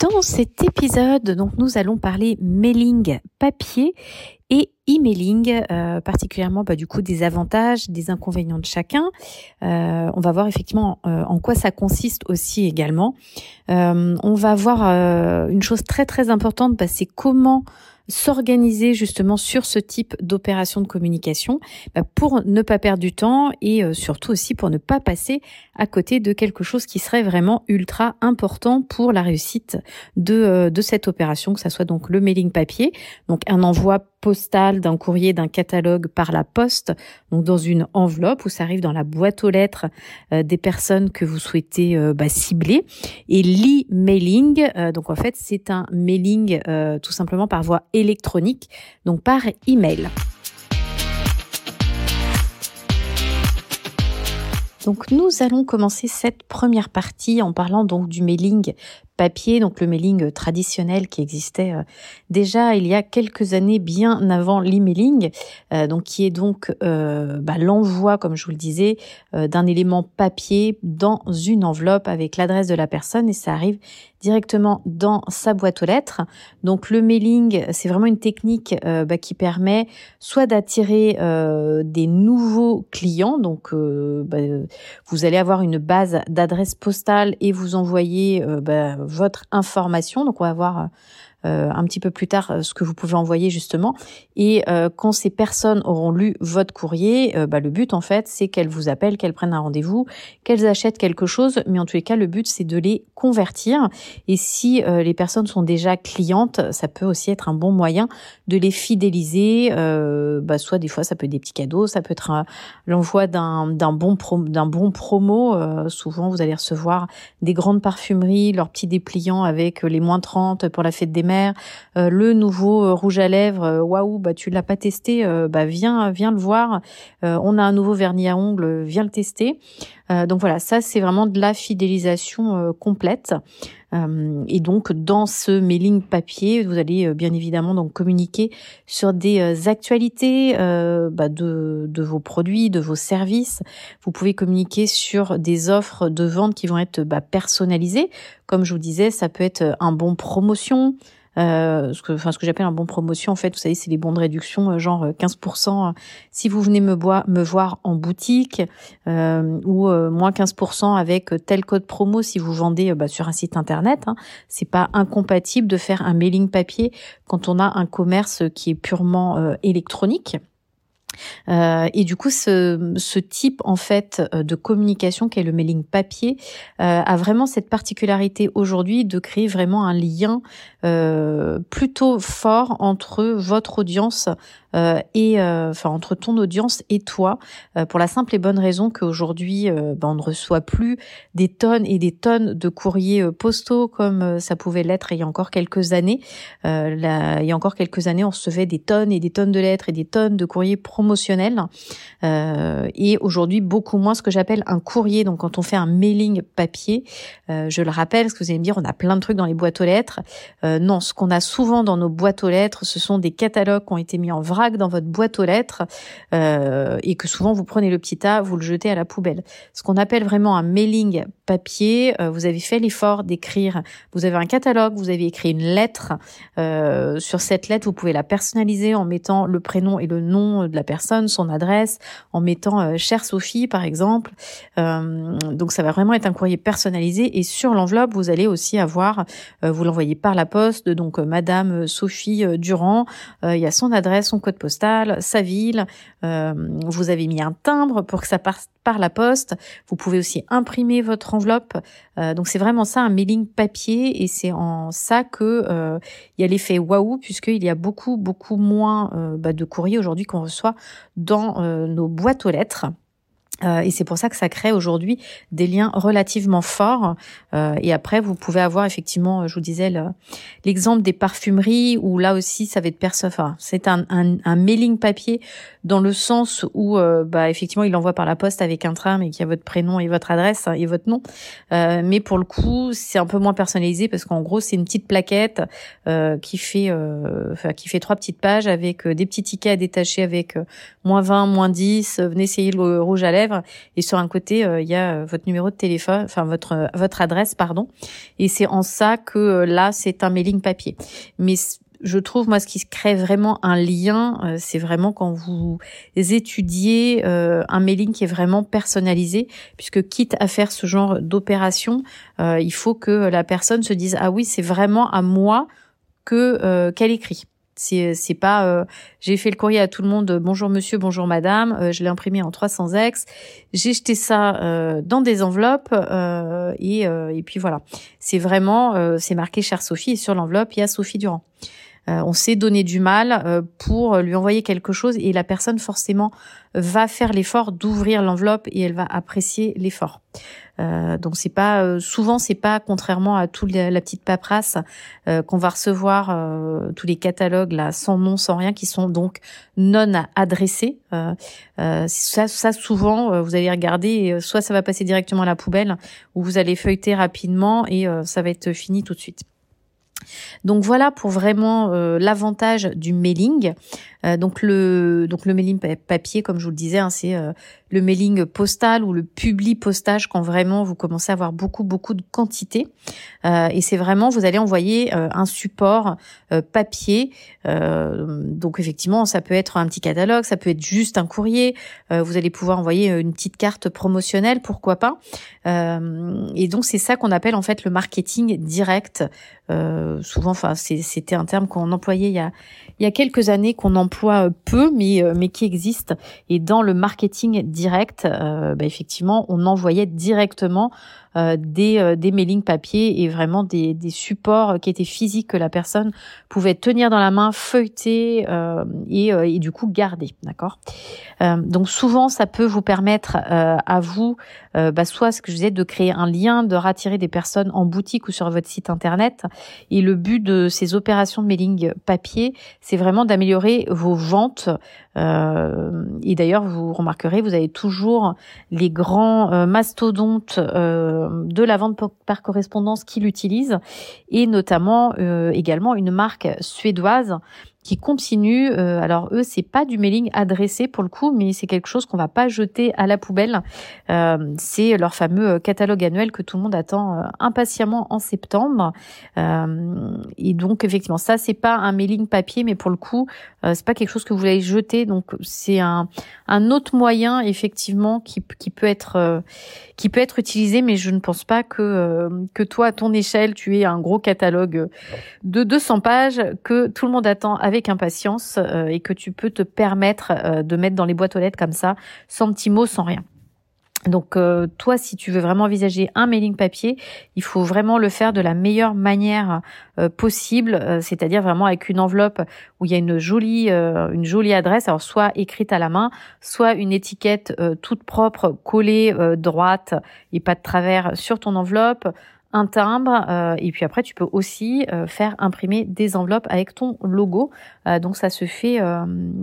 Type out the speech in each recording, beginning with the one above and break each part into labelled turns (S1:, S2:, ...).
S1: Dans cet épisode, donc nous allons parler mailing papier et emailing, euh, particulièrement bah, du coup des avantages, des inconvénients de chacun. Euh, on va voir effectivement euh, en quoi ça consiste aussi également. on va voir une chose très très importante, bah, c'est comment s'organiser justement sur ce type d'opération de communication bah, pour ne pas perdre du temps et euh, surtout aussi pour ne pas passer à côté de quelque chose qui serait vraiment ultra important pour la réussite de, euh, de cette opération, que ça soit donc le mailing papier, donc un envoi d'un courrier, d'un catalogue par la poste, donc dans une enveloppe où ça arrive dans la boîte aux lettres euh, des personnes que vous souhaitez bah, cibler. Et l'e-mailing, donc en fait c'est un mailing tout simplement par voie électronique, donc par email. Donc nous allons commencer cette première partie en parlant donc du mailing papier, donc le mailing traditionnel qui existait euh, déjà il y a quelques années, bien avant l'emailing, euh, donc qui est donc euh, bah, l'envoi, comme je vous le disais, d'un élément papier dans une enveloppe avec l'adresse de la personne et ça arrive directement dans sa boîte aux lettres. Donc le mailing, c'est vraiment une technique bah, qui permet soit d'attirer des nouveaux clients, donc bah, vous allez avoir une base d'adresse postale et vous envoyer votre information. Donc on va voir euh, un petit peu plus tard euh, ce que vous pouvez envoyer justement. Et euh, quand ces personnes auront lu votre courrier, bah, le but en fait c'est qu'elles vous appellent, qu'elles prennent un rendez-vous, qu'elles achètent quelque chose. Mais en tous les cas, le but c'est de les convertir. Et si les personnes sont déjà clientes, ça peut aussi être un bon moyen de les fidéliser. bah, soit des fois ça peut être des petits cadeaux, ça peut être l'envoi d'un bon bon promo. souvent vous allez recevoir des grandes parfumeries, leurs petits dépliants avec les moins 30 pour la fête des mères euh, le nouveau euh, rouge à lèvres, euh, waouh, bah tu l'as pas testé, bah viens, viens le voir. on a un nouveau vernis à ongles, viens le tester. donc voilà, ça c'est vraiment de la fidélisation complète. et donc dans ce mailing papier, vous allez bien évidemment donc communiquer sur des actualités bah, de, de vos produits, de vos services. Vous pouvez communiquer sur des offres de vente qui vont être bah, personnalisées. Comme je vous disais, ça peut être un bon promotion, euh, ce que, enfin, ce que j'appelle un bon promotion, en fait, vous savez, c'est les bons de réduction, euh, genre 15% euh, si vous venez me, voir en boutique, euh, ou moins 15% avec tel code promo si vous vendez bah, sur un site internet. Hein. C'est pas incompatible de faire un mailing papier quand on a un commerce qui est purement électronique. Euh, et du coup, ce, type en fait euh, de communication qui est le mailing papier euh, a vraiment cette particularité aujourd'hui de créer vraiment un lien euh, plutôt fort entre votre audience et euh, enfin entre ton audience et toi, euh, pour la simple et bonne raison qu'aujourd'hui, ben, on ne reçoit plus des tonnes et des tonnes de courriers postaux comme ça pouvait l'être il y a encore quelques années. Là, il y a encore quelques années, on recevait des tonnes et des tonnes de lettres et des tonnes de courriers promotionnels. et aujourd'hui, beaucoup moins ce que j'appelle un courrier. Donc, quand on fait un mailing papier, je le rappelle, parce que vous allez me dire, on a plein de trucs dans les boîtes aux lettres. non, ce qu'on a souvent dans nos boîtes aux lettres, ce sont des catalogues qui ont été mis en vrac dans votre boîte aux lettres euh, et que souvent vous prenez le petit tas, vous le jetez à la poubelle. Ce qu'on appelle vraiment un mailing papier, euh, vous avez fait l'effort d'écrire, vous avez un catalogue, vous avez écrit une lettre. Euh, sur cette lettre, vous pouvez la personnaliser en mettant le prénom et le nom de la personne, son adresse, en mettant chère Sophie par exemple. donc ça va vraiment être un courrier personnalisé et sur l'enveloppe, vous allez aussi avoir, vous l'envoyez par la poste, donc Madame Sophie Durand, il y a son adresse, son code postal, sa ville. vous avez mis un timbre pour que ça passe par la poste. Vous pouvez aussi imprimer votre enveloppe. Euh, donc c'est vraiment ça un mailing papier et c'est en ça que euh, il y a l'effet waouh puisqu'il y a beaucoup beaucoup moins euh, bah, de courriers aujourd'hui qu'on reçoit dans nos boîtes aux lettres. Euh, et c'est pour ça que ça crée aujourd'hui des liens relativement forts. Euh, et après, vous pouvez avoir effectivement, je vous disais, l'exemple des parfumeries où là aussi, ça va être perso. Enfin, c'est un, un, un, mailing papier dans le sens où, euh, bah, effectivement, il l'envoie par la poste avec un tram et qu'il y a votre prénom et votre adresse hein, et votre nom. Euh, mais pour le coup, c'est un peu moins personnalisé parce qu'en gros, c'est une petite plaquette euh, qui fait, enfin, qui fait trois petites pages avec des petits tickets à détacher avec moins 20, moins 10. venez essayer le rouge à lèvres et sur un côté euh, il y a euh, votre numéro de téléphone, enfin votre euh, votre adresse pardon. Et c'est en ça que là c'est un mailing papier. Mais je trouve moi ce qui crée vraiment un lien, c'est vraiment quand vous étudiez un mailing qui est vraiment personnalisé, puisque quitte à faire ce genre d'opération, il faut que la personne se dise ah oui c'est vraiment à moi que qu'elle écrit. C'est c'est pas euh, j'ai fait le courrier à tout le monde bonjour monsieur bonjour madame euh, je l'ai imprimé en 300 ex. J'ai jeté ça euh, dans des enveloppes et et puis voilà. C'est vraiment c'est marqué chère Sophie et sur l'enveloppe il y a Sophie Durand on s'est donné du mal pour lui envoyer quelque chose et la personne forcément va faire l'effort d'ouvrir l'enveloppe et elle va apprécier l'effort. Euh, donc c'est pas euh, souvent c'est pas contrairement à toute la, petite paperasse euh, qu'on va recevoir euh, tous les catalogues là sans nom sans rien qui sont donc non adressés. ça, ça souvent vous allez regarder soit ça va passer directement à la poubelle ou vous allez feuilleter rapidement et ça va être fini tout de suite. Donc voilà pour vraiment l'avantage du mailing. Euh, donc le donc le mailing papier, comme je vous le disais, hein, c'est euh, le mailing postal ou le publi postage quand vraiment vous commencez à avoir beaucoup beaucoup de quantité. Euh, et c'est vraiment vous allez envoyer un support papier. donc effectivement, ça peut être un petit catalogue, ça peut être juste un courrier. vous allez pouvoir envoyer une petite carte promotionnelle, pourquoi pas. et donc c'est ça qu'on appelle en fait le marketing direct. Souvent, enfin c'était un terme qu'on employait il y a il y a quelques années qu'on emploie peu, mais euh, mais qui existe. Et dans le marketing direct, euh, bah, effectivement, on envoyait directement euh, des, euh, des mailings papier et vraiment des, des supports qui étaient physiques que la personne pouvait tenir dans la main, feuilleter euh, et, et, du coup garder, d'accord? donc souvent ça peut vous permettre à vous, bah, soit ce que je disais, de créer un lien, de rattirer des personnes en boutique ou sur votre site internet. Et le but de ces opérations de mailing papier, c'est vraiment d'améliorer vos ventes euh, et d'ailleurs, vous remarquerez, vous avez toujours les grands euh, mastodontes euh, de la vente par correspondance qui l'utilisent, et notamment également une marque suédoise qui continue. Euh, alors eux, c'est pas du mailing adressé pour le coup, mais c'est quelque chose qu'on va pas jeter à la poubelle. Euh, c'est leur fameux euh, catalogue annuel que tout le monde attend impatiemment en septembre. et donc effectivement, ça c'est pas un mailing papier, mais pour le coup, c'est pas quelque chose que vous allez jeter. Donc c'est un, un autre moyen effectivement qui, qui peut être qui peut être utilisé, mais je ne pense pas que que toi à ton échelle tu aies un gros catalogue de 200 pages que tout le monde attend avec impatience euh, et que tu peux te permettre euh, de mettre dans les boîtes aux lettres comme ça, sans petits mots, sans rien. Donc euh, toi, si tu veux vraiment envisager un mailing papier, il faut vraiment le faire de la meilleure manière possible, c'est-à-dire vraiment avec une enveloppe où il y a une jolie, une jolie adresse, alors soit écrite à la main, soit une étiquette toute propre, collée droite et pas de travers sur ton enveloppe, un timbre euh, et puis après tu peux aussi euh, faire imprimer des enveloppes avec ton logo. Euh, donc ça se fait,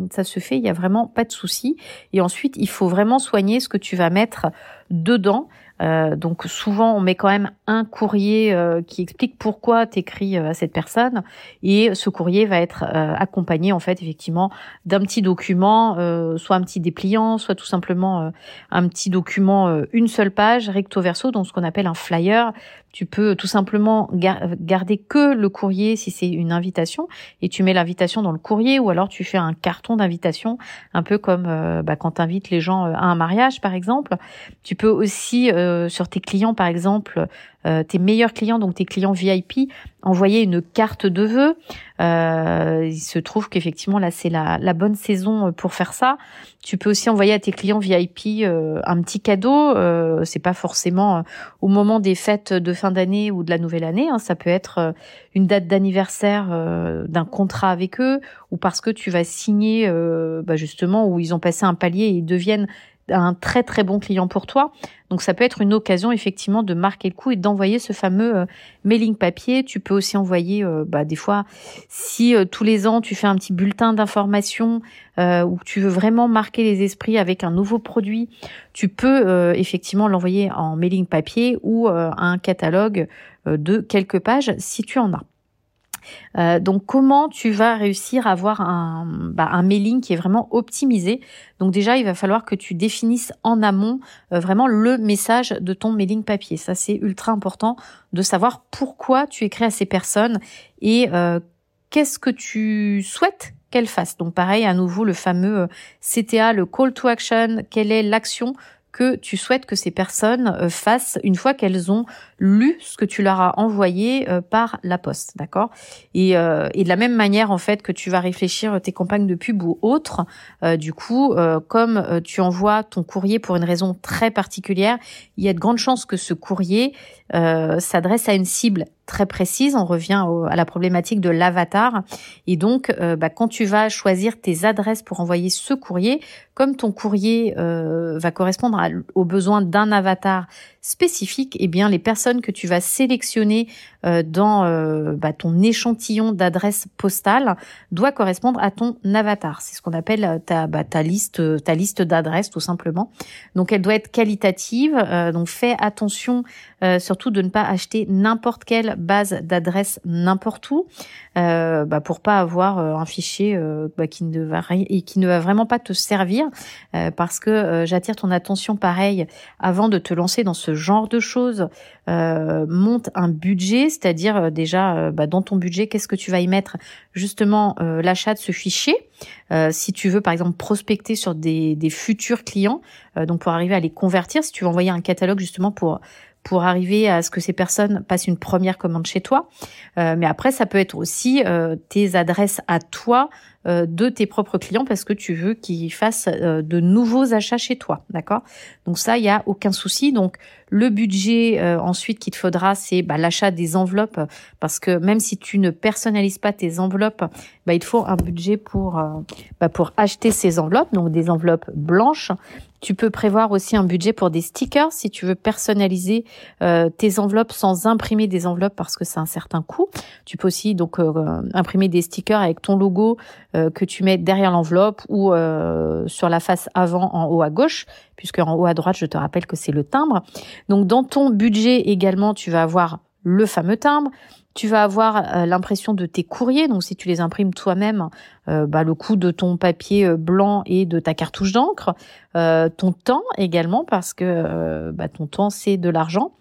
S1: ça se fait. Il y a vraiment pas de souci. Et ensuite il faut vraiment soigner ce que tu vas mettre dedans. Euh, donc souvent, on met quand même un courrier euh, qui explique pourquoi tu écris à cette personne. Et ce courrier va être accompagné, en fait, effectivement, d'un petit document, soit un petit dépliant, soit tout simplement un petit document, une seule page, recto verso, donc ce qu'on appelle un flyer. Tu peux tout simplement garder que le courrier si c'est une invitation et tu mets l'invitation dans le courrier ou alors tu fais un carton d'invitation, un peu comme bah, quand tu invites les gens à un mariage par exemple. Tu peux aussi euh, sur tes clients, par exemple, euh, tes meilleurs clients, donc tes clients VIP, envoyer une carte de vœux. Euh, il se trouve qu'effectivement là c'est la, la, bonne saison pour faire ça. Tu peux aussi envoyer à tes clients VIP un petit cadeau. c'est pas forcément au moment des fêtes de fin d'année ou de la nouvelle année. Hein. Ça peut être une date d'anniversaire d'un contrat avec eux ou parce que tu vas signer bah, justement où ils ont passé un palier et ils deviennent un très très bon client pour toi. Donc ça peut être une occasion effectivement de marquer le coup et d'envoyer ce fameux euh, mailing papier. Tu peux aussi envoyer euh, bah, des fois si euh, tous les ans tu fais un petit bulletin d'information ou tu veux vraiment marquer les esprits avec un nouveau produit, tu peux effectivement l'envoyer en mailing papier ou un catalogue de quelques pages si tu en as. Euh, donc comment tu vas réussir à avoir un, bah, un mailing qui est vraiment optimisé? Donc déjà, il va falloir que tu définisses en amont euh, vraiment le message de ton mailing papier. Ça, c'est ultra important de savoir pourquoi tu écris à ces personnes et euh, qu'est-ce que tu souhaites qu'elles fassent. Donc pareil, à nouveau, le fameux CTA, le call to action, quelle est l'action que tu souhaites que ces personnes fassent une fois qu'elles ont lu ce que tu leur as envoyé euh, par la poste, d'accord? Et, euh, et, de la même manière en fait que tu vas réfléchir tes campagnes de pub ou autres, du coup, comme tu envoies ton courrier pour une raison très particulière, il y a de grandes chances que ce courrier s'adresse à une cible très précise. On revient à la problématique de l'avatar. Et donc, euh, bah, quand tu vas choisir tes adresses pour envoyer ce courrier, comme ton courrier euh, va correspondre aux besoins d'un avatar spécifique, eh bien les personnes que tu vas sélectionner euh, dans euh, bah, ton échantillon d'adresses postales doit correspondre à ton avatar. C'est ce qu'on appelle euh, ta, bah, ta liste, ta liste d'adresses tout simplement. Donc elle doit être qualitative. donc fais attention surtout de ne pas acheter n'importe quelle base d'adresse n'importe où bah, pour pas avoir un fichier bah, qui ne va et qui ne va vraiment pas te servir parce que j'attire ton attention pareil avant de te lancer dans ce genre de choses euh, monte un budget, c'est-à-dire euh, déjà euh, bah, dans ton budget, qu'est-ce que tu vas y mettre? Justement l'achat de ce fichier. si tu veux par exemple prospecter sur des, des futurs clients, donc pour arriver à les convertir, si tu veux envoyer un catalogue justement pour pour arriver à ce que ces personnes passent une première commande chez toi. mais après, ça peut être aussi tes adresses à toi euh, de tes propres clients parce que tu veux qu'ils fassent euh, de nouveaux achats chez toi, d'accord? Donc ça, il y a aucun souci. Donc le budget euh, ensuite qu'il te faudra, c'est bah, l'achat des enveloppes. Parce que même si tu ne personnalises pas tes enveloppes, bah, il te faut un budget pour bah, pour acheter ces enveloppes, donc des enveloppes blanches tu peux prévoir aussi un budget pour des stickers si tu veux personnaliser euh, tes enveloppes sans imprimer des enveloppes parce que c'est un certain coût. Tu peux aussi donc euh, imprimer des stickers avec ton logo euh, que tu mets derrière l'enveloppe ou sur la face avant en haut à gauche puisque en haut à droite, je te rappelle que c'est le timbre. Donc dans ton budget également, tu vas avoir le fameux timbre, tu vas avoir euh, l'impression de tes courriers, donc si tu les imprimes toi-même, euh, bah, le coût de ton papier euh, blanc et de ta cartouche d'encre, ton temps également, parce que bah, ton temps c'est de l'argent.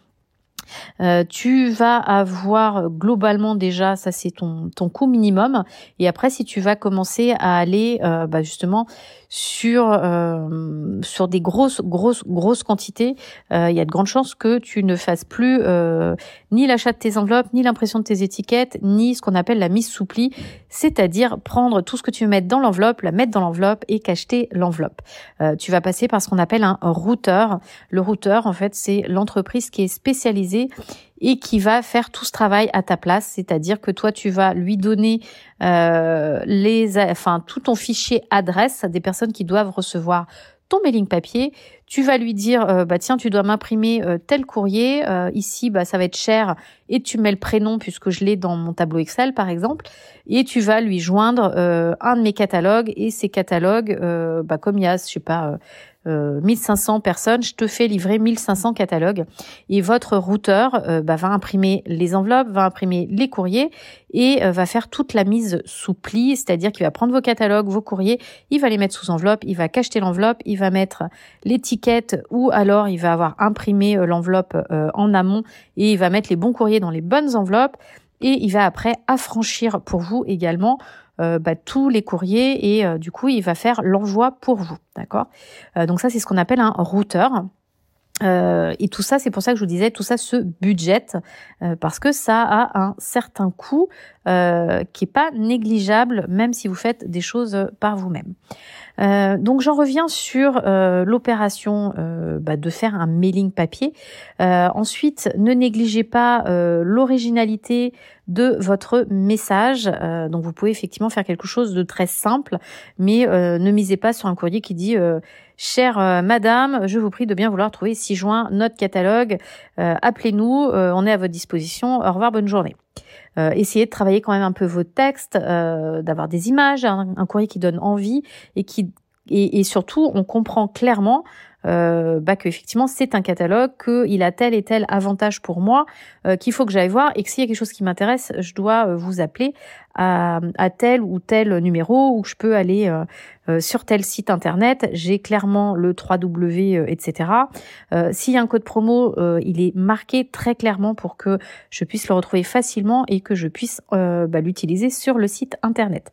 S1: tu vas avoir globalement déjà, ça c'est ton, ton coût minimum. Et après, si tu vas commencer à aller bah, justement sur euh, sur des grosses grosses grosses quantités, euh, il y a de grandes chances que tu ne fasses plus euh, ni l'achat de tes enveloppes, ni l'impression de tes étiquettes, ni ce qu'on appelle la mise sous pli, c'est-à-dire prendre tout ce que tu veux mettre dans l'enveloppe, la mettre dans l'enveloppe et cacheter l'enveloppe. tu vas passer par ce qu'on appelle un routeur. Le routeur, en fait, c'est l'entreprise qui est spécialisée et qui va faire tout ce travail à ta place, c'est-à-dire que toi tu vas lui donner euh, les, enfin tout ton fichier adresse à des personnes qui doivent recevoir ton mailing papier, tu vas lui dire euh, bah tiens tu dois m'imprimer euh, tel courrier. Ici bah ça va être cher et tu mets le prénom puisque je l'ai dans mon tableau Excel par exemple. Et tu vas lui joindre un de mes catalogues et ces catalogues bah comme il y a je sais pas 1500 euh, personnes, je te fais livrer 1500 catalogues. Et votre routeur euh, bah, va imprimer les enveloppes, va imprimer les courriers et euh, va faire toute la mise sous pli, c'est-à-dire qu'il va prendre vos catalogues, vos courriers, il va les mettre sous enveloppe, il va cacheter l'enveloppe, il va mettre l'étiquette ou alors il va avoir imprimé l'enveloppe en amont et il va mettre les bons courriers dans les bonnes enveloppes et il va après affranchir pour vous également bah, tous les courriers et euh, du coup il va faire l'envoi pour vous, d'accord? Euh, Donc ça c'est ce qu'on appelle un routeur. Et tout ça, c'est pour ça que je vous disais, tout ça se budgète parce que ça a un certain coût qui est pas négligeable, même si vous faites des choses par vous-même. Euh, donc j'en reviens sur euh, l'opération euh, bah, de faire un mailing papier. ensuite, ne négligez pas l'originalité de votre message. donc vous pouvez effectivement faire quelque chose de très simple, mais ne misez pas sur un courrier qui dit Chère Madame, je vous prie de bien vouloir trouver 6 juin notre catalogue. Appelez-nous, on est à votre disposition. Au revoir, bonne journée. essayez de travailler quand même un peu vos textes, d'avoir des images, un, courrier qui donne envie et qui et, surtout, on comprend clairement euh, bah, qu'effectivement c'est un catalogue, qu'il a tel et tel avantage pour moi, euh, qu'il faut que j'aille voir et que s'il y a quelque chose qui m'intéresse, je dois euh, vous appeler à, tel ou tel numéro où je peux aller euh, euh, sur tel site internet. J'ai clairement le 3W, etc. Euh, S'il y a un code promo, il est marqué très clairement pour que je puisse le retrouver facilement et que je puisse bah, l'utiliser sur le site internet.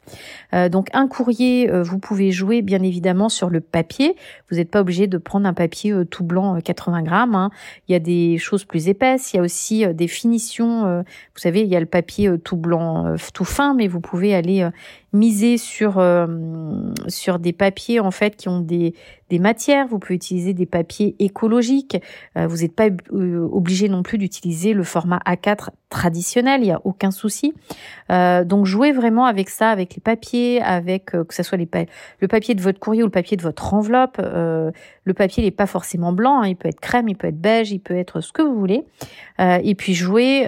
S1: donc un courrier, vous pouvez jouer bien évidemment sur le papier. Vous n'êtes pas obligé de prendre un papier tout blanc 80 grammes. Hein. Il y a des choses plus épaisses. Il y a aussi des finitions. vous savez, il y a le papier tout blanc, tout fin mais vous pouvez aller euh, miser sur euh, sur des papiers en fait qui ont des des matières. Vous pouvez utiliser des papiers écologiques. Euh, vous n'êtes pas obligé non plus d'utiliser le format A4 traditionnel. Il y a aucun souci. donc jouez vraiment avec ça, avec les papiers, avec que ce soit les le papier de votre courrier ou le papier de votre enveloppe. le papier n'est pas forcément blanc. Hein. il peut être crème, il peut être beige, il peut être ce que vous voulez. et puis jouez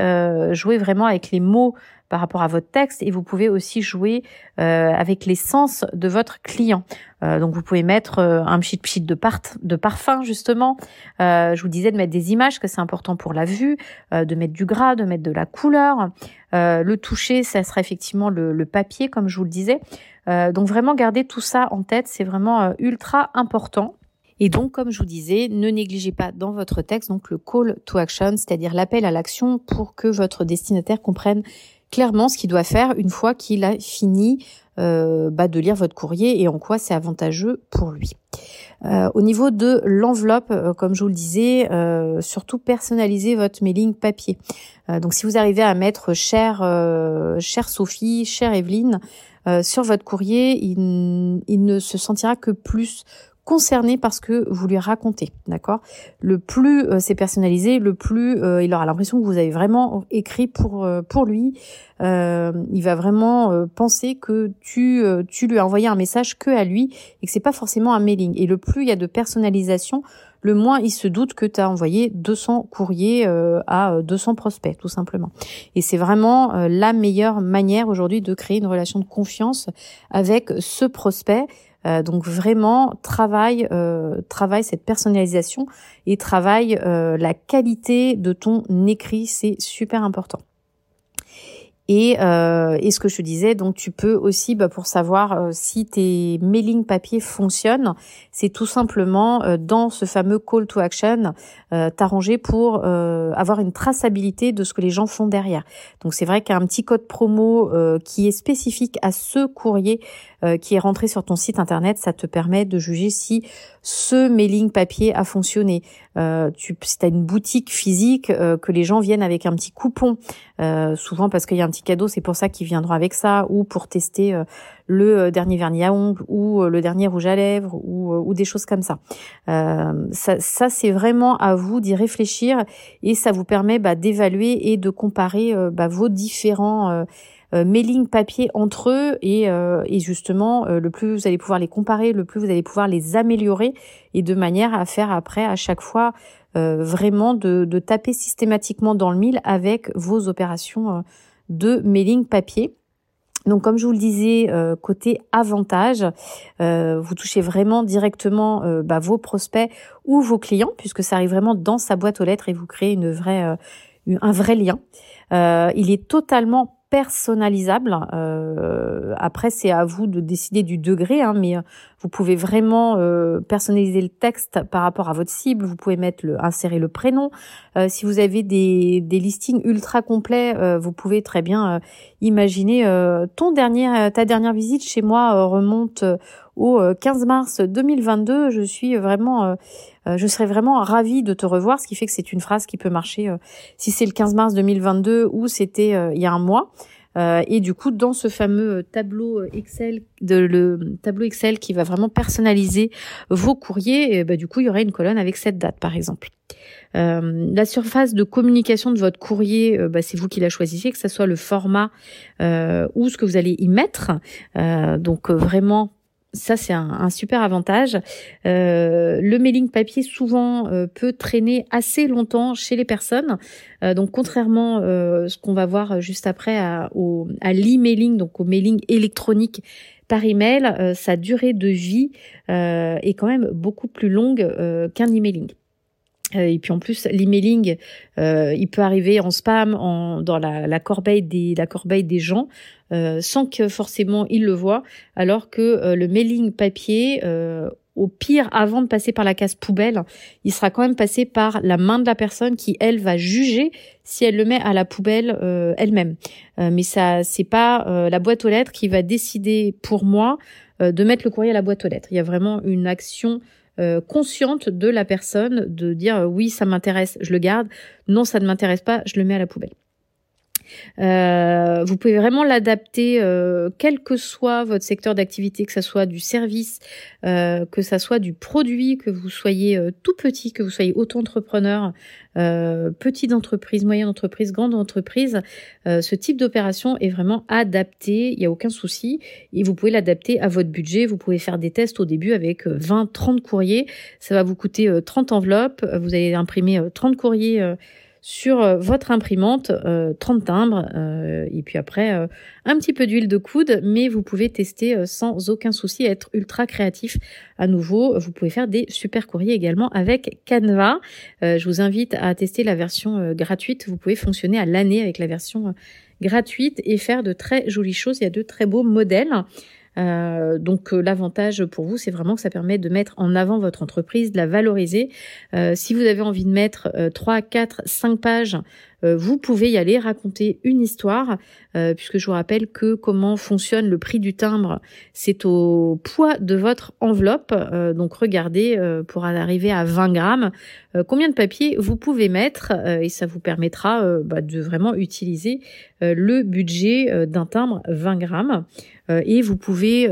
S1: jouez vraiment avec les mots par rapport à votre texte et vous pouvez aussi jouer euh, avec l'essence de votre client. Euh, donc vous pouvez mettre euh, un petit pchit de, de parfum justement. je vous disais de mettre des images que c'est important pour la vue, de mettre du gras, de mettre de la couleur. le toucher, ça sera effectivement le, le, papier comme je vous le disais. donc vraiment garder tout ça en tête, c'est vraiment ultra important. Et donc, comme je vous disais, ne négligez pas dans votre texte donc le call to action, c'est-à-dire l'appel à l'action pour que votre destinataire comprenne clairement ce qu'il doit faire une fois qu'il a fini euh, bah, de lire votre courrier et en quoi c'est avantageux pour lui. Euh, au niveau de l'enveloppe, euh, comme je vous le disais, surtout personnalisez votre mailing papier. donc si vous arrivez à mettre cher Sophie, chère Evelyne sur votre courrier, il ne se sentira que plus concerné par ce que vous lui racontez, d'accord? Le plus euh, c'est personnalisé, le plus euh, il aura l'impression que vous avez vraiment écrit pour euh, pour lui. il va vraiment penser que tu tu lui as envoyé un message que à lui et que c'est pas forcément un mailing. Et le plus il y a de personnalisation, le moins il se doute que tu as envoyé 200 courriers à 200 prospects, tout simplement. Et c'est vraiment la meilleure manière aujourd'hui de créer une relation de confiance avec ce prospect euh, donc vraiment travaille euh, travaille cette personnalisation et travaille euh, la qualité de ton écrit, c'est super important. Et, euh, et, ce que je te disais, donc tu peux aussi, bah, pour savoir euh, si tes mailing papier fonctionnent, c'est tout simplement euh, dans ce fameux call to action, euh, t'arranger pour avoir une traçabilité de ce que les gens font derrière. Donc c'est vrai qu'un petit code promo qui est spécifique à ce courrier qui est rentré sur ton site internet, ça te permet de juger si ce mailing papier a fonctionné. Euh, tu, si tu as une boutique physique, que les gens viennent avec un petit coupon, souvent parce qu'il y a un petit cadeau, c'est pour ça qu'ils viendront avec ça, ou pour tester euh, le dernier vernis à ongles, ou le dernier rouge à lèvres, ou, ou des choses comme ça. ça, ça c'est vraiment à vous d'y réfléchir et ça vous permet bah, d'évaluer et de comparer bah, vos différents euh, mailing papier entre eux et, euh, et justement euh, le plus vous allez pouvoir les comparer, le plus vous allez pouvoir les améliorer et de manière à faire après à chaque fois vraiment de, de, taper systématiquement dans le mille avec vos opérations de mailing papier. Donc comme je vous le disais, côté avantage, vous touchez vraiment directement bah, vos prospects ou vos clients, puisque ça arrive vraiment dans sa boîte aux lettres et vous créez une vraie, un vrai lien. il est totalement personnalisable. Euh, après, c'est à vous de décider du degré, hein, mais euh, vous pouvez vraiment euh, personnaliser le texte par rapport à votre cible. Vous pouvez mettre le, insérer le prénom. si vous avez des, des listings ultra complets, vous pouvez très bien imaginer ton dernier, ta dernière visite chez moi remonte au 15 mars 2022. Je suis vraiment euh, je serais vraiment ravie de te revoir, ce qui fait que c'est une phrase qui peut marcher euh, si c'est le 15 mars 2022 ou c'était euh, il y a un mois. et du coup, dans ce fameux tableau Excel, de, le tableau Excel qui va vraiment personnaliser vos courriers, bah, du coup, il y aurait une colonne avec cette date, par exemple. la surface de communication de votre courrier, bah, c'est vous qui la choisissez, que ce soit le format ou ce que vous allez y mettre. donc vraiment ça, c'est un, super avantage. Euh, le mailing papier souvent euh, peut traîner assez longtemps chez les personnes. Euh, donc, contrairement ce qu'on va voir juste après à, au, à l'emailing, donc au mailing électronique par email, sa durée de vie est quand même beaucoup plus longue qu'un emailing. Et puis en plus, l'emailing, il peut arriver en spam, en, dans la, la corbeille des la corbeille des gens. Euh, sans que forcément il le voit, alors que euh, le mailing papier, euh, au pire, avant de passer par la case poubelle, il sera quand même passé par la main de la personne qui, elle, va juger si elle le met à la poubelle elle-même. mais ça, c'est pas la boîte aux lettres qui va décider pour moi de mettre le courrier à la boîte aux lettres. Il y a vraiment une action consciente de la personne de dire oui, ça m'intéresse, je le garde. Non, ça ne m'intéresse pas, je le mets à la poubelle. Euh, vous pouvez vraiment l'adapter, euh, quel que soit votre secteur d'activité, que ce soit du service, euh, que ça soit du produit, que vous soyez tout petit, que vous soyez auto-entrepreneur, petite entreprise, moyenne entreprise, grande entreprise. ce type d'opération est vraiment adapté, il n'y a aucun souci. Et vous pouvez l'adapter à votre budget. Vous pouvez faire des tests au début avec 20, 30 courriers. Ça va vous coûter 30 enveloppes. Vous allez imprimer 30 courriers sur euh, votre imprimante, 30 euh, timbres, euh, et puis après un petit peu d'huile de coude, mais vous pouvez tester sans aucun souci, être ultra créatif à nouveau. Vous pouvez faire des super courriers également avec Canva. je vous invite à tester la version gratuite. Vous pouvez fonctionner à l'année avec la version gratuite et faire de très jolies choses. Il y a de très beaux modèles. Euh, donc euh, l'avantage pour vous, c'est vraiment que ça permet de mettre en avant votre entreprise, de la valoriser. Euh, si vous avez envie de mettre 3, 4, 5 pages vous pouvez y aller raconter une histoire, euh, puisque je vous rappelle que comment fonctionne le prix du timbre, c'est au poids de votre enveloppe. Euh, donc regardez pour arriver à 20 grammes combien de papier vous pouvez mettre et ça vous permettra bah, de vraiment utiliser le budget d'un timbre 20 grammes et vous pouvez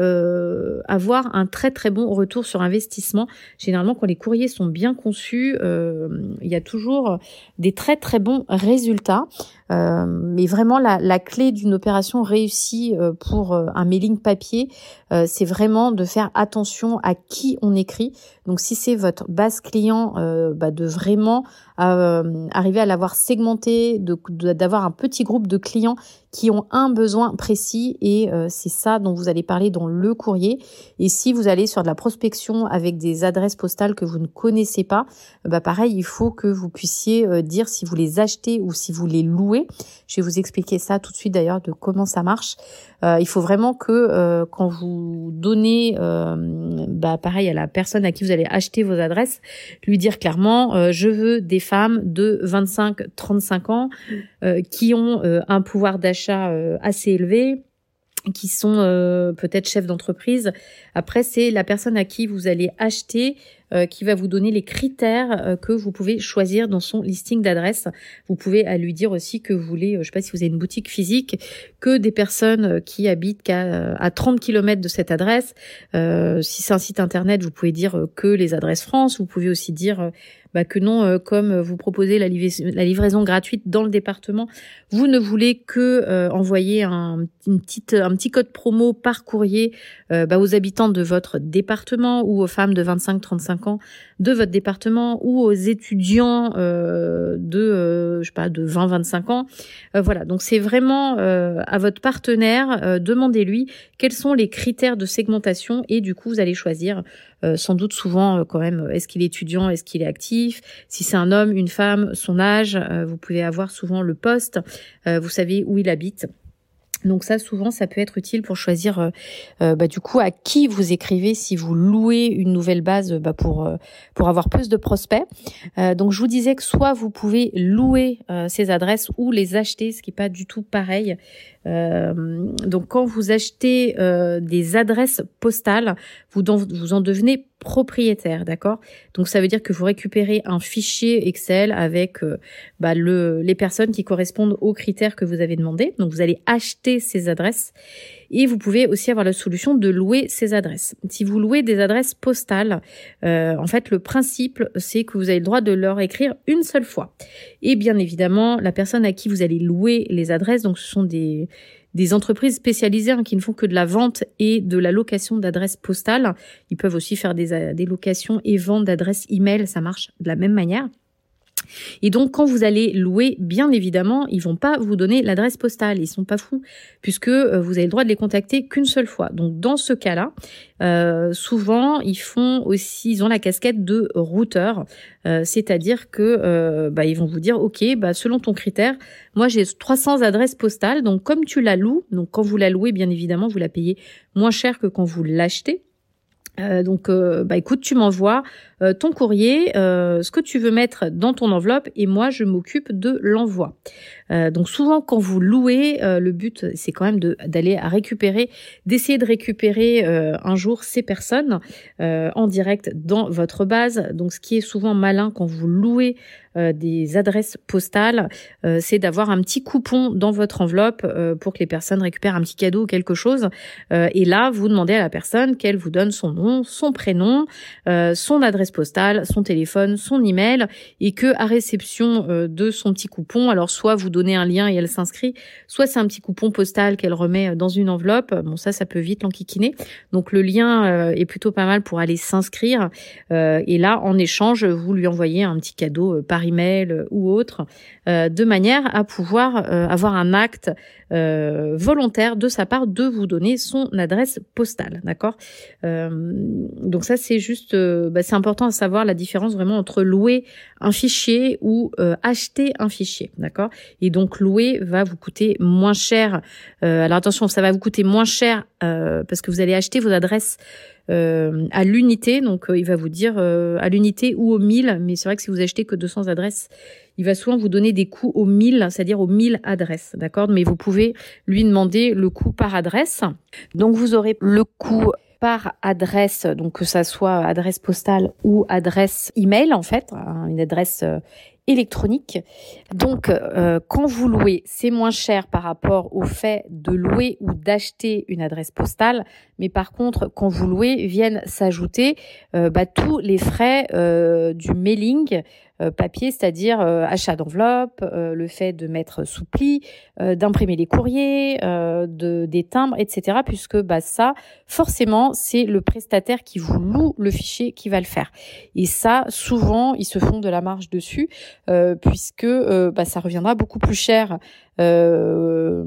S1: avoir un très très bon retour sur investissement. Généralement, quand les courriers sont bien conçus, il y a toujours des très très bons résultats résultats. Euh, mais vraiment, la, la clé d'une opération réussie euh, pour euh, un mailing papier, c'est vraiment de faire attention à qui on écrit. Donc, si c'est votre base client, bah, de vraiment arriver à l'avoir segmenté, d'avoir un petit groupe de clients qui ont un besoin précis et c'est ça dont vous allez parler dans le courrier. Et si vous allez sur de la prospection avec des adresses postales que vous ne connaissez pas, bah pareil, il faut que vous puissiez dire si vous les achetez ou si vous les louez je vais vous expliquer ça tout de suite d'ailleurs de comment ça marche. Euh, il faut vraiment que euh, quand vous donnez, euh, bah, pareil à la personne à qui vous allez acheter vos adresses, lui dire clairement, je veux des femmes de 25-35 ans qui ont un pouvoir d'achat assez élevé qui sont peut-être chefs d'entreprise. Après, c'est la personne à qui vous allez acheter qui va vous donner les critères que vous pouvez choisir dans son listing d'adresse. Vous pouvez à lui dire aussi que vous voulez, je sais pas si vous avez une boutique physique, que des personnes qui habitent à 30 km de cette adresse. si c'est un site internet, vous pouvez dire que les adresses France. Vous pouvez aussi dire bah, que non, euh, comme vous proposez la, livraison gratuite dans le département, vous ne voulez que euh, envoyer un, petit code promo par courrier euh, bah, aux habitants de votre département ou aux femmes de 25-35 ans de votre département ou aux étudiants de 20-25 ans. voilà, donc c'est vraiment à votre partenaire, demandez-lui quels sont les critères de segmentation et du coup vous allez choisir sans doute souvent quand même, est-ce qu'il est étudiant, est-ce qu'il est actif? Si c'est un homme, une femme, son âge, euh, vous pouvez avoir souvent le poste, euh, vous savez où il habite. Donc ça, souvent, ça peut être utile pour choisir, euh, euh, bah, du coup, à qui vous écrivez si vous louez une nouvelle base bah, pour euh, pour avoir plus de prospects. donc je vous disais que soit vous pouvez louer ces adresses ou les acheter, ce qui est pas du tout pareil. donc quand vous achetez des adresses postales, vous, vous en devenez propriétaire, d'accord? Donc ça veut dire que vous récupérez un fichier Excel avec bah, le, les personnes qui correspondent aux critères que vous avez demandé. Donc vous allez acheter ces adresses et vous pouvez aussi avoir la solution de louer ces adresses. Si vous louez des adresses postales, euh, en fait le principe c'est que vous avez le droit de leur écrire une seule fois. Et bien évidemment la personne à qui vous allez louer les adresses, donc ce sont des des entreprises spécialisées hein, qui ne font que de la vente et de la location d'adresses postales. Ils peuvent aussi faire des, des locations et ventes d'adresses email, ça marche de la même manière. Et donc, quand vous allez louer, bien évidemment, ils vont pas vous donner l'adresse postale. Ils sont pas fous, puisque euh, vous avez le droit de les contacter qu'une seule fois. Donc, dans ce cas-là, euh, souvent, ils font aussi, ils ont la casquette de routeur, euh, c'est-à-dire que bah, ils vont vous dire, ok, bah, selon ton critère, moi j'ai 300 adresses postales. Donc, comme tu la loues, donc quand vous la louez, bien évidemment, vous la payez moins cher que quand vous l'achetez. Euh, donc, euh, bah écoute, tu m'envoies euh, ton courrier, ce que tu veux mettre dans ton enveloppe, et moi je m'occupe de l'envoi. Donc souvent quand vous louez, le but c'est quand même d'aller à récupérer, d'essayer de récupérer un jour ces personnes en direct dans votre base. Donc ce qui est souvent malin quand vous louez euh, des adresses postales, euh, c'est d'avoir un petit coupon dans votre enveloppe euh, pour que les personnes récupèrent un petit cadeau ou quelque chose. et là, vous demandez à la personne qu'elle vous donne son nom, son prénom, son adresse postale, son téléphone, son email, et que à réception de son petit coupon, alors soit vous donnez un lien et elle s'inscrit, soit c'est un petit coupon postal qu'elle remet dans une enveloppe. Bon, ça, ça peut vite l'enquiquiner. Donc le lien est plutôt pas mal pour aller s'inscrire. et là, en échange, vous lui envoyez un petit cadeau par email euh, ou autre, euh, de manière à pouvoir euh, avoir un acte volontaire de sa part de vous donner son adresse postale, d'accord? Donc ça c'est juste, bah, c'est important à savoir la différence vraiment entre louer un fichier ou acheter un fichier, d'accord? Et donc louer va vous coûter moins cher. alors attention, ça va vous coûter moins cher parce que vous allez acheter vos adresses euh, à l'unité. Donc, euh, il va vous dire euh, à l'unité ou au 1000. Mais c'est vrai que si vous achetez que 200 adresses, il va souvent vous donner des coûts au 1000, c'est-à-dire aux 1000 adresses. D'accord? Mais vous pouvez lui demander le coût par adresse. Donc, vous aurez le coût par adresse, donc que ça soit adresse postale ou adresse email en fait, hein, une adresse électronique. Donc, euh, quand vous louez, c'est moins cher par rapport au fait de louer ou d'acheter une adresse postale. Mais par contre, quand vous louez, viennent s'ajouter euh, bah, tous les frais euh, du mailing, papier, c'est-à-dire euh, achat d'enveloppe, euh, le fait de mettre sous pli, d'imprimer les courriers, de des timbres, etc. Puisque bah ça, forcément, c'est le prestataire qui vous loue le fichier qui va le faire. Et ça, souvent, ils se font de la marge dessus, puisque bah, ça reviendra beaucoup plus cher euh,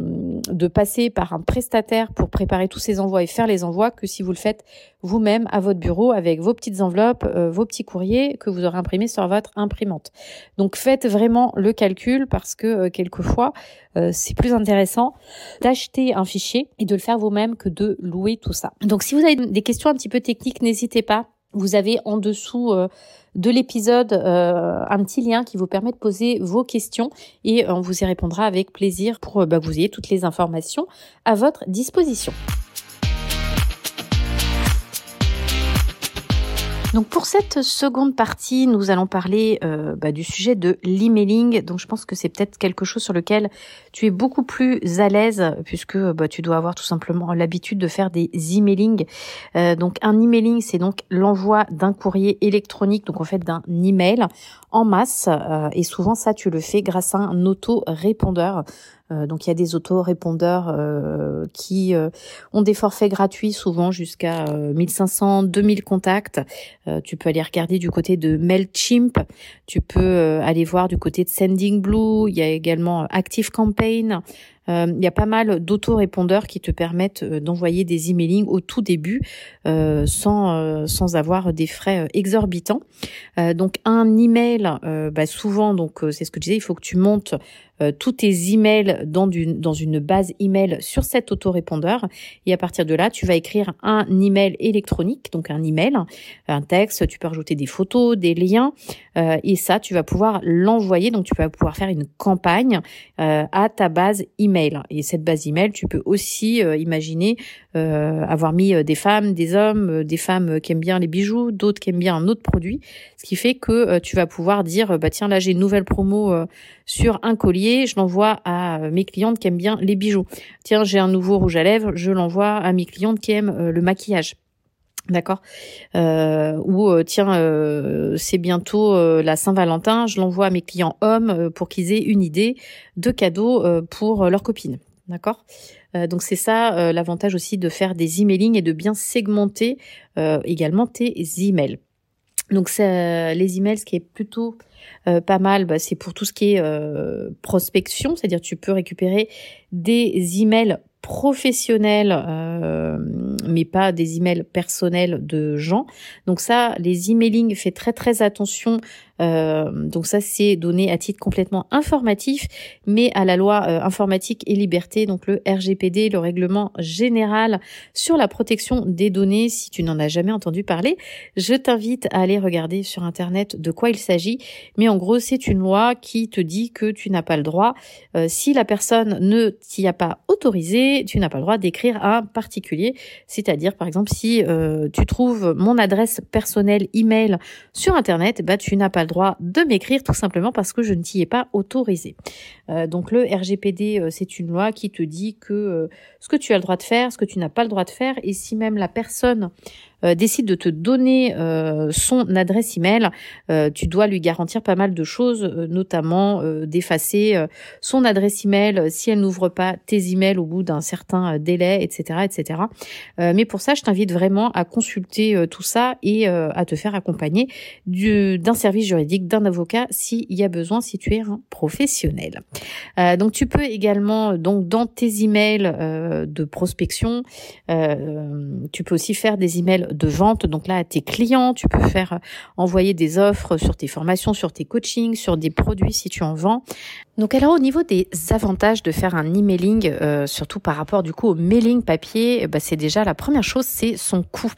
S1: de passer par un prestataire pour préparer tous ces envois et faire les envois que si vous le faites vous-même à votre bureau avec vos petites enveloppes, euh, vos petits courriers que vous aurez imprimés sur votre imprimante. Donc faites vraiment le calcul parce que euh, quelquefois c'est plus intéressant d'acheter un fichier et de le faire vous-même que de louer tout ça. Donc si vous avez des questions un petit peu techniques, n'hésitez pas. Vous avez en dessous de l'épisode euh, un petit lien qui vous permet de poser vos questions et on vous y répondra avec plaisir pour euh, bah, vous ayez toutes les informations à votre disposition. Donc pour cette seconde partie, nous allons parler euh, bah, du sujet de l'emailing. Donc je pense que c'est peut-être quelque chose sur lequel tu es beaucoup plus à l'aise puisque bah, tu dois avoir tout simplement l'habitude de faire des emailing. Euh, donc un emailing, c'est donc l'envoi d'un courrier électronique, donc en fait d'un email en masse. Euh, et souvent ça, tu le fais grâce à un auto-répondeur. Euh, donc il y a des autorépondeurs euh, qui euh, ont des forfaits gratuits, souvent jusqu'à 1500, 2000 contacts. tu peux aller regarder du côté de Mailchimp. Tu peux aller voir du côté de Sending Blue. Il y a également Active Campaign. Il y a pas mal d'autorépondeurs qui te permettent d'envoyer des emailing au tout début sans sans avoir des frais exorbitants. donc un email, bah souvent donc c'est ce que je disais, il faut que tu montes euh, tous tes emails dans, dans une base email sur cet autorépondeur. Et à partir de là, tu vas écrire un email électronique, donc un email, un texte. Tu peux rajouter des photos, des liens. Euh, et ça, tu vas pouvoir l'envoyer. Donc, tu vas pouvoir faire une campagne euh, à ta base email. Et cette base email, tu peux aussi imaginer avoir mis des femmes, des hommes, des femmes qui aiment bien les bijoux, d'autres qui aiment bien un autre produit. Ce qui fait que tu vas pouvoir dire, bah tiens, là j'ai une nouvelle promo sur un collier, je l'envoie à mes clientes qui aiment bien les bijoux. Tiens, j'ai un nouveau rouge à lèvres, je l'envoie à mes clientes qui aiment euh, le maquillage. D'accord euh, Ou euh, tiens, c'est bientôt la Saint-Valentin, je l'envoie à mes clients hommes pour qu'ils aient une idée de cadeaux pour leurs copines. D'accord? Donc c'est ça l'avantage aussi de faire des emailing et de bien segmenter également tes emails. Donc les emails, ce qui est plutôt euh, pas mal, bah, c'est pour tout ce qui est euh, prospection, c'est-à-dire tu peux récupérer des emails professionnels, euh, mais pas des emails personnels de gens. Donc ça, les emailing, fait très très attention donc ça, c'est donné à titre complètement informatif, mais à la loi euh, informatique et liberté, donc le RGPD, le règlement général sur la protection des données. Si tu n'en as jamais entendu parler, je t'invite à aller regarder sur Internet de quoi il s'agit. Mais en gros, c'est une loi qui te dit que tu n'as pas le droit, euh, si la personne ne t'y a pas autorisé, tu n'as pas le droit d'écrire à un particulier. C'est-à-dire, par exemple, si tu trouves mon adresse personnelle email sur Internet, bah, tu n'as pas le droit de m'écrire tout simplement parce que je ne t'y ai pas autorisé. Euh, donc le RGPD, euh, c'est une loi qui te dit que euh, ce que tu as le droit de faire, ce que tu n'as pas le droit de faire, et si même la personne euh, décide de te donner euh, son adresse email, euh, tu dois lui garantir pas mal de choses, notamment d'effacer son adresse email si elle n'ouvre pas tes emails au bout d'un certain délai, etc., etc. mais pour ça, je t'invite vraiment à consulter tout ça et à te faire accompagner d'un service juridique, d'un avocat s'il y a besoin, si tu es un professionnel. donc tu peux également donc dans tes emails de prospection, tu peux aussi faire des emails de vente. Donc là, à tes clients, tu peux faire euh, envoyer des offres sur tes formations, sur tes coachings, sur des produits si tu en vends. Donc alors au niveau des avantages de faire un emailing, euh, surtout par rapport du coup au mailing papier, bah, c'est déjà la première chose, c'est son coût.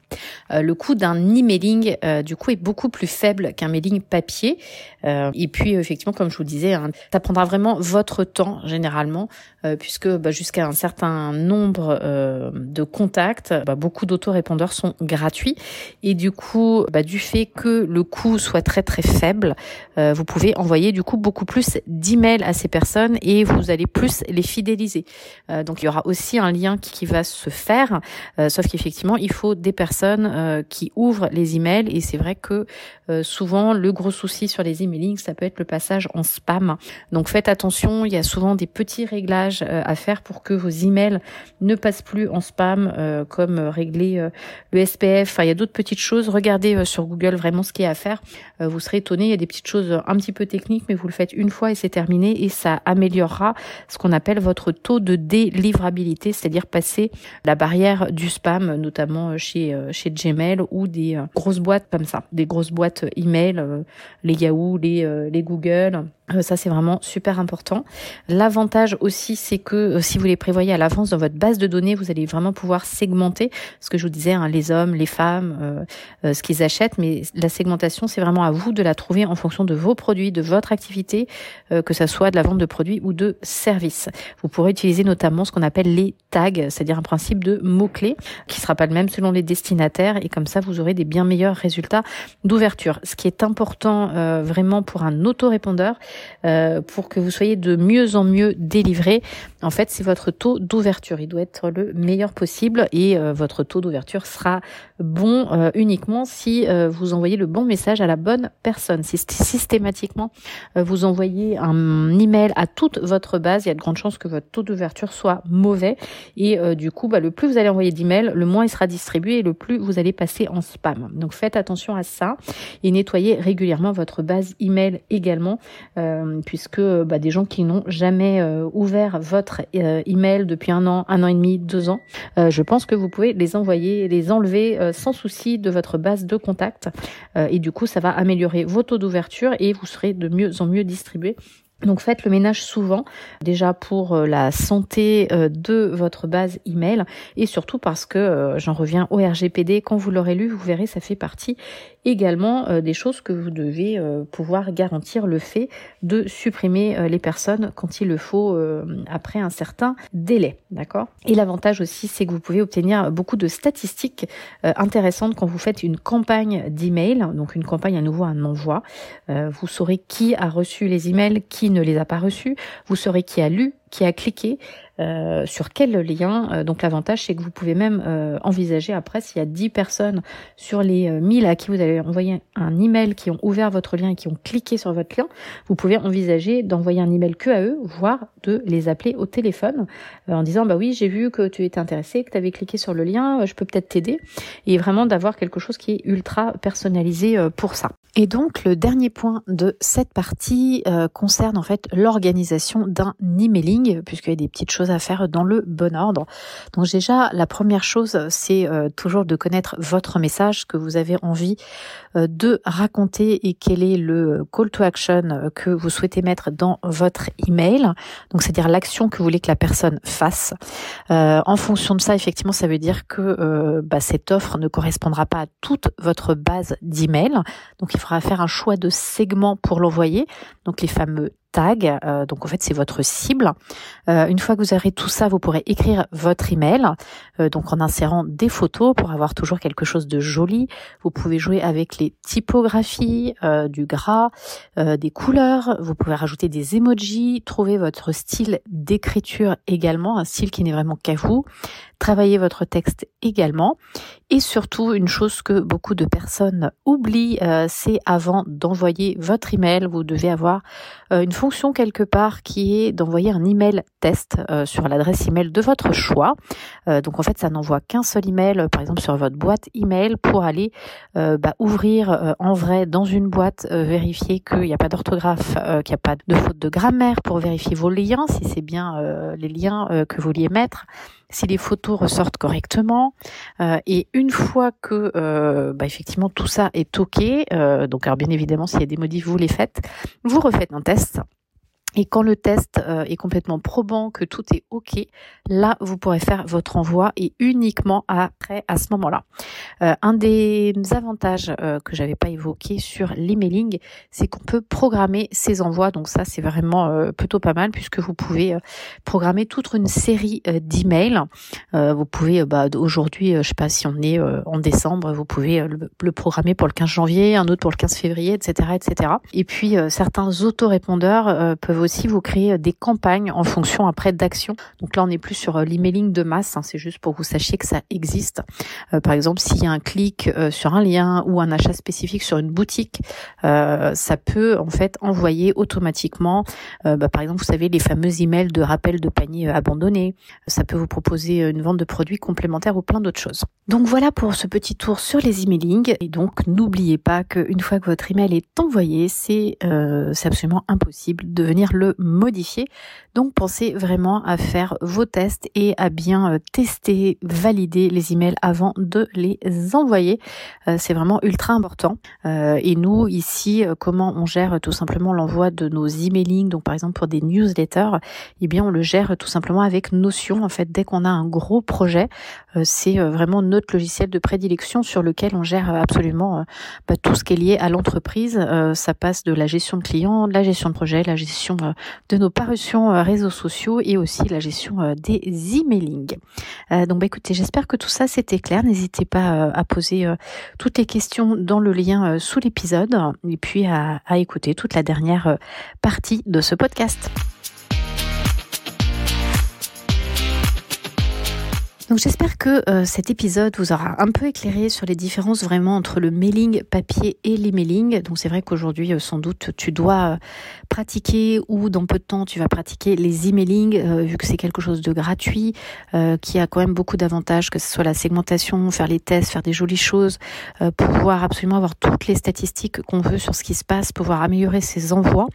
S1: Euh, le coût d'un emailing euh, du coup est beaucoup plus faible qu'un mailing papier. et puis effectivement, comme je vous disais, hein, ça prendra vraiment votre temps généralement, puisque bah, jusqu'à un certain nombre de contacts, bah, beaucoup d'autorépondeurs sont gratuits. Et du coup, bah, du fait que le coût soit très très faible, vous pouvez envoyer du coup beaucoup plus d'emails ces personnes et vous allez plus les fidéliser. Euh, donc il y aura aussi un lien qui, va se faire, euh, sauf qu'effectivement il faut des personnes euh, qui ouvrent les emails et c'est vrai que souvent le gros souci sur les emailing ça peut être le passage en spam. Donc faites attention, il y a souvent des petits réglages à faire pour que vos emails ne passent plus en spam, comme régler le SPF. Il y a d'autres petites choses. Regardez sur Google vraiment ce qu'il y a à faire. vous serez étonné. Il y a des petites choses un petit peu techniques, mais vous le faites une fois et c'est terminé et ça améliorera ce qu'on appelle votre taux de délivrabilité, c'est-à-dire passer la barrière du spam, notamment chez euh, chez Gmail ou des euh, grosses boîtes comme ça, des grosses boîtes email, euh, les Yahoo, les Google. Euh, ça, c'est vraiment super important. L'avantage aussi, c'est que euh, si vous les prévoyez à l'avance dans votre base de données, vous allez vraiment pouvoir segmenter ce que je vous disais, hein, les hommes, les femmes, euh, ce qu'ils achètent. Mais la segmentation, c'est vraiment à vous de la trouver en fonction de vos produits, de votre activité, que ça soit de la vente de produits ou de services. Vous pourrez utiliser notamment ce qu'on appelle les tags, c'est-à-dire un principe de mots-clés qui sera pas le même selon les destinataires. Et comme ça, vous aurez des bien meilleurs résultats d'ouverture. Ce qui est important vraiment pour un autorépondeur, euh, pour que vous soyez de mieux en mieux délivré. En fait, c'est votre taux d'ouverture. Il doit être le meilleur possible et euh, votre taux d'ouverture sera bon euh, uniquement si vous envoyez le bon message à la bonne personne. Si systématiquement vous envoyez un email à toute votre base, il y a de grandes chances que votre taux d'ouverture soit mauvais et du coup, bah, le plus vous allez envoyer d'emails, le moins il sera distribué et le plus vous allez passer en spam. Donc faites attention à ça et nettoyez régulièrement votre base email également. Euh, puisque bah, des gens qui n'ont jamais euh, ouvert votre euh, email depuis un an, un an et demi, deux ans, je pense que vous pouvez les envoyer, les enlever sans souci de votre base de contact. et du coup, ça va améliorer vos taux d'ouverture et vous serez de mieux en mieux distribué donc faites le ménage souvent, déjà pour la santé de votre base email. Et surtout parce que j'en reviens au RGPD, quand vous l'aurez lu, vous verrez, ça fait partie également euh, des choses que vous devez euh, pouvoir garantir le fait de supprimer euh, les personnes quand il le faut après un certain délai, d'accord? Et l'avantage aussi, c'est que vous pouvez obtenir beaucoup de statistiques intéressantes quand vous faites une campagne d'email, donc une campagne à nouveau un envoi. vous saurez qui a reçu les emails, qui ne les a pas reçus, vous saurez qui a lu, qui a cliqué, euh, sur quel lien. Euh, donc l'avantage, c'est que vous pouvez même euh, envisager après, s'il y a 10 personnes sur les 1000 à qui vous allez envoyer un email, qui ont ouvert votre lien et qui ont cliqué sur votre lien, vous pouvez envisager d'envoyer un email que à eux, voire de les appeler au téléphone en disant, bah oui, j'ai vu que tu étais intéressé, que tu avais cliqué sur le lien, je peux peut-être t'aider. Et vraiment d'avoir quelque chose qui est ultra personnalisé pour ça. Et donc le dernier point de cette partie concerne en fait l'organisation d'un emailing, puisqu'il y a des petites choses à faire dans le bon ordre. Donc déjà, la première chose, c'est euh, toujours de connaître votre message que vous avez envie euh, de raconter et quel est le call to action euh, que vous souhaitez mettre dans votre email. Donc c'est-à-dire l'action que vous voulez que la personne fasse. en fonction de ça, effectivement, ça veut dire que bah, cette offre ne correspondra pas à toute votre base d'email. Donc il faudra faire un choix de segment pour l'envoyer. Donc les fameux tag. Euh, donc en fait, c'est votre cible. Euh, une fois que vous aurez tout ça, vous pourrez écrire votre email. Euh, donc en insérant des photos pour avoir toujours quelque chose de joli. Vous pouvez jouer avec les typographies, du gras, des couleurs. Vous pouvez rajouter des emojis, trouver votre style d'écriture également, un style qui n'est vraiment qu'à vous travailler votre texte également. Et surtout, une chose que beaucoup de personnes oublient, euh, c'est avant d'envoyer votre email, vous devez avoir euh, une fonction quelque part qui est d'envoyer un email test euh, sur l'adresse email de votre choix. donc en fait, ça n'envoie qu'un seul email, par exemple sur votre boîte email, pour aller bah, ouvrir en vrai dans une boîte, vérifier qu'il n'y a pas d'orthographe, qu'il n'y a pas de faute de grammaire, pour vérifier vos liens, si c'est bien les liens que vous vouliez mettre si les photos ressortent correctement. Euh, et une fois que euh, bah, effectivement tout ça est ok, euh, donc alors bien évidemment s'il y a des modifs, vous les faites, vous refaites un test et quand le test euh, est complètement probant, que tout est OK, là, vous pourrez faire votre envoi et uniquement après, à ce moment-là. Euh, un des avantages euh, que j'avais pas évoqué sur l'emailing, c'est qu'on peut programmer ses envois. Donc ça, c'est vraiment plutôt pas mal puisque vous pouvez programmer toute une série d'emails. vous pouvez, bah, aujourd'hui, je sais pas si on est en décembre, vous pouvez le, le, programmer pour le 15 janvier, un autre pour le 15 février, etc., etc. Et puis certains autorépondeurs peuvent aussi vous créer euh, des campagnes en fonction après d'actions. Donc là, on n'est plus sur euh, l'emailing de masse, hein, c'est juste pour que vous sachiez que ça existe. Euh, par exemple, s'il y a un clic sur un lien ou un achat spécifique sur une boutique, ça peut en fait envoyer automatiquement, bah, par exemple, vous savez, les fameux emails de rappel de panier abandonné. Ça peut vous proposer une vente de produits complémentaires ou plein d'autres choses. Donc voilà pour ce petit tour sur les emailing. Et donc n'oubliez pas qu'une fois que votre email est envoyé, c'est absolument impossible de venir le modifier. Donc pensez vraiment à faire vos tests et à bien euh, tester, valider les emails avant de les envoyer. Euh, c'est vraiment ultra important. Euh, et nous ici, comment on gère tout simplement l'envoi de nos emailing, donc par exemple pour des newsletters, eh bien on le gère tout simplement avec Notion. En fait, dès qu'on a un gros projet, c'est vraiment notre logiciel de prédilection sur lequel on gère absolument bah, tout ce qui est lié à l'entreprise. ça passe de la gestion de clients, de la gestion de projet, la gestion de nos parutions réseaux sociaux et aussi la gestion euh, des emailing. Euh, donc bah, écoutez, j'espère que tout ça c'était clair. N'hésitez pas euh, à poser toutes les questions dans le lien sous l'épisode et puis à écouter toute la dernière partie de ce podcast. Donc j'espère que euh, cet épisode vous aura un peu éclairé sur les différences vraiment entre le mailing papier et l'emailing. Donc c'est vrai qu'aujourd'hui euh, sans doute tu dois euh, pratiquer ou dans peu de temps tu vas pratiquer les emailing vu que c'est quelque chose de gratuit qui a quand même beaucoup d'avantages que ce soit la segmentation, faire les tests, faire des jolies choses, pouvoir absolument avoir toutes les statistiques qu'on veut sur ce qui se passe, pouvoir améliorer ses envois.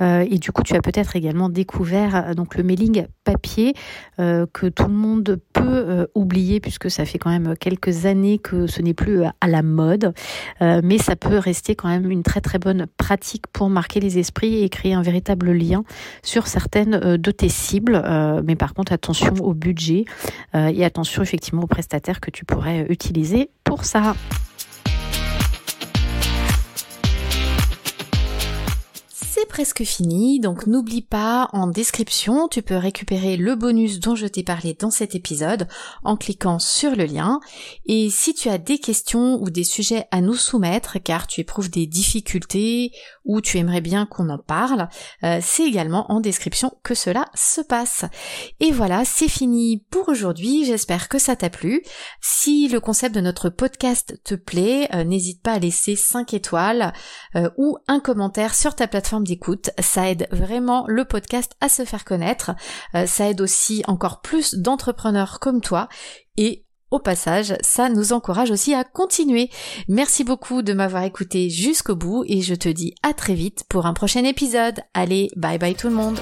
S1: et du coup tu as peut-être également découvert donc le mailing papier que tout le monde peut euh, oublié puisque ça fait quand même quelques années que ce n'est plus euh, à la mode, euh, mais ça peut rester quand même une très très bonne pratique pour marquer les esprits et créer un véritable lien sur certaines de tes cibles. mais par contre, attention au budget et attention effectivement aux prestataires que tu pourrais utiliser pour ça. Presque fini, donc n'oublie pas, en description, tu peux récupérer le bonus dont je t'ai parlé dans cet épisode en cliquant sur le lien. Et si tu as des questions ou des sujets à nous soumettre, car tu éprouves des difficultés ou tu aimerais bien qu'on en parle, euh, c'est également en description que cela se passe. Et voilà, c'est fini pour aujourd'hui, j'espère que ça t'a plu. Si le concept de notre podcast te plaît, euh, n'hésite pas à laisser 5 étoiles euh, ou un commentaire sur ta plateforme d'écoute. Ça aide vraiment le podcast à se faire connaître. Ça aide aussi encore plus d'entrepreneurs comme toi. Et au passage, ça nous encourage aussi à continuer. Merci beaucoup de m'avoir écouté jusqu'au bout et je te dis à très vite pour un prochain épisode. Allez, bye bye tout le monde.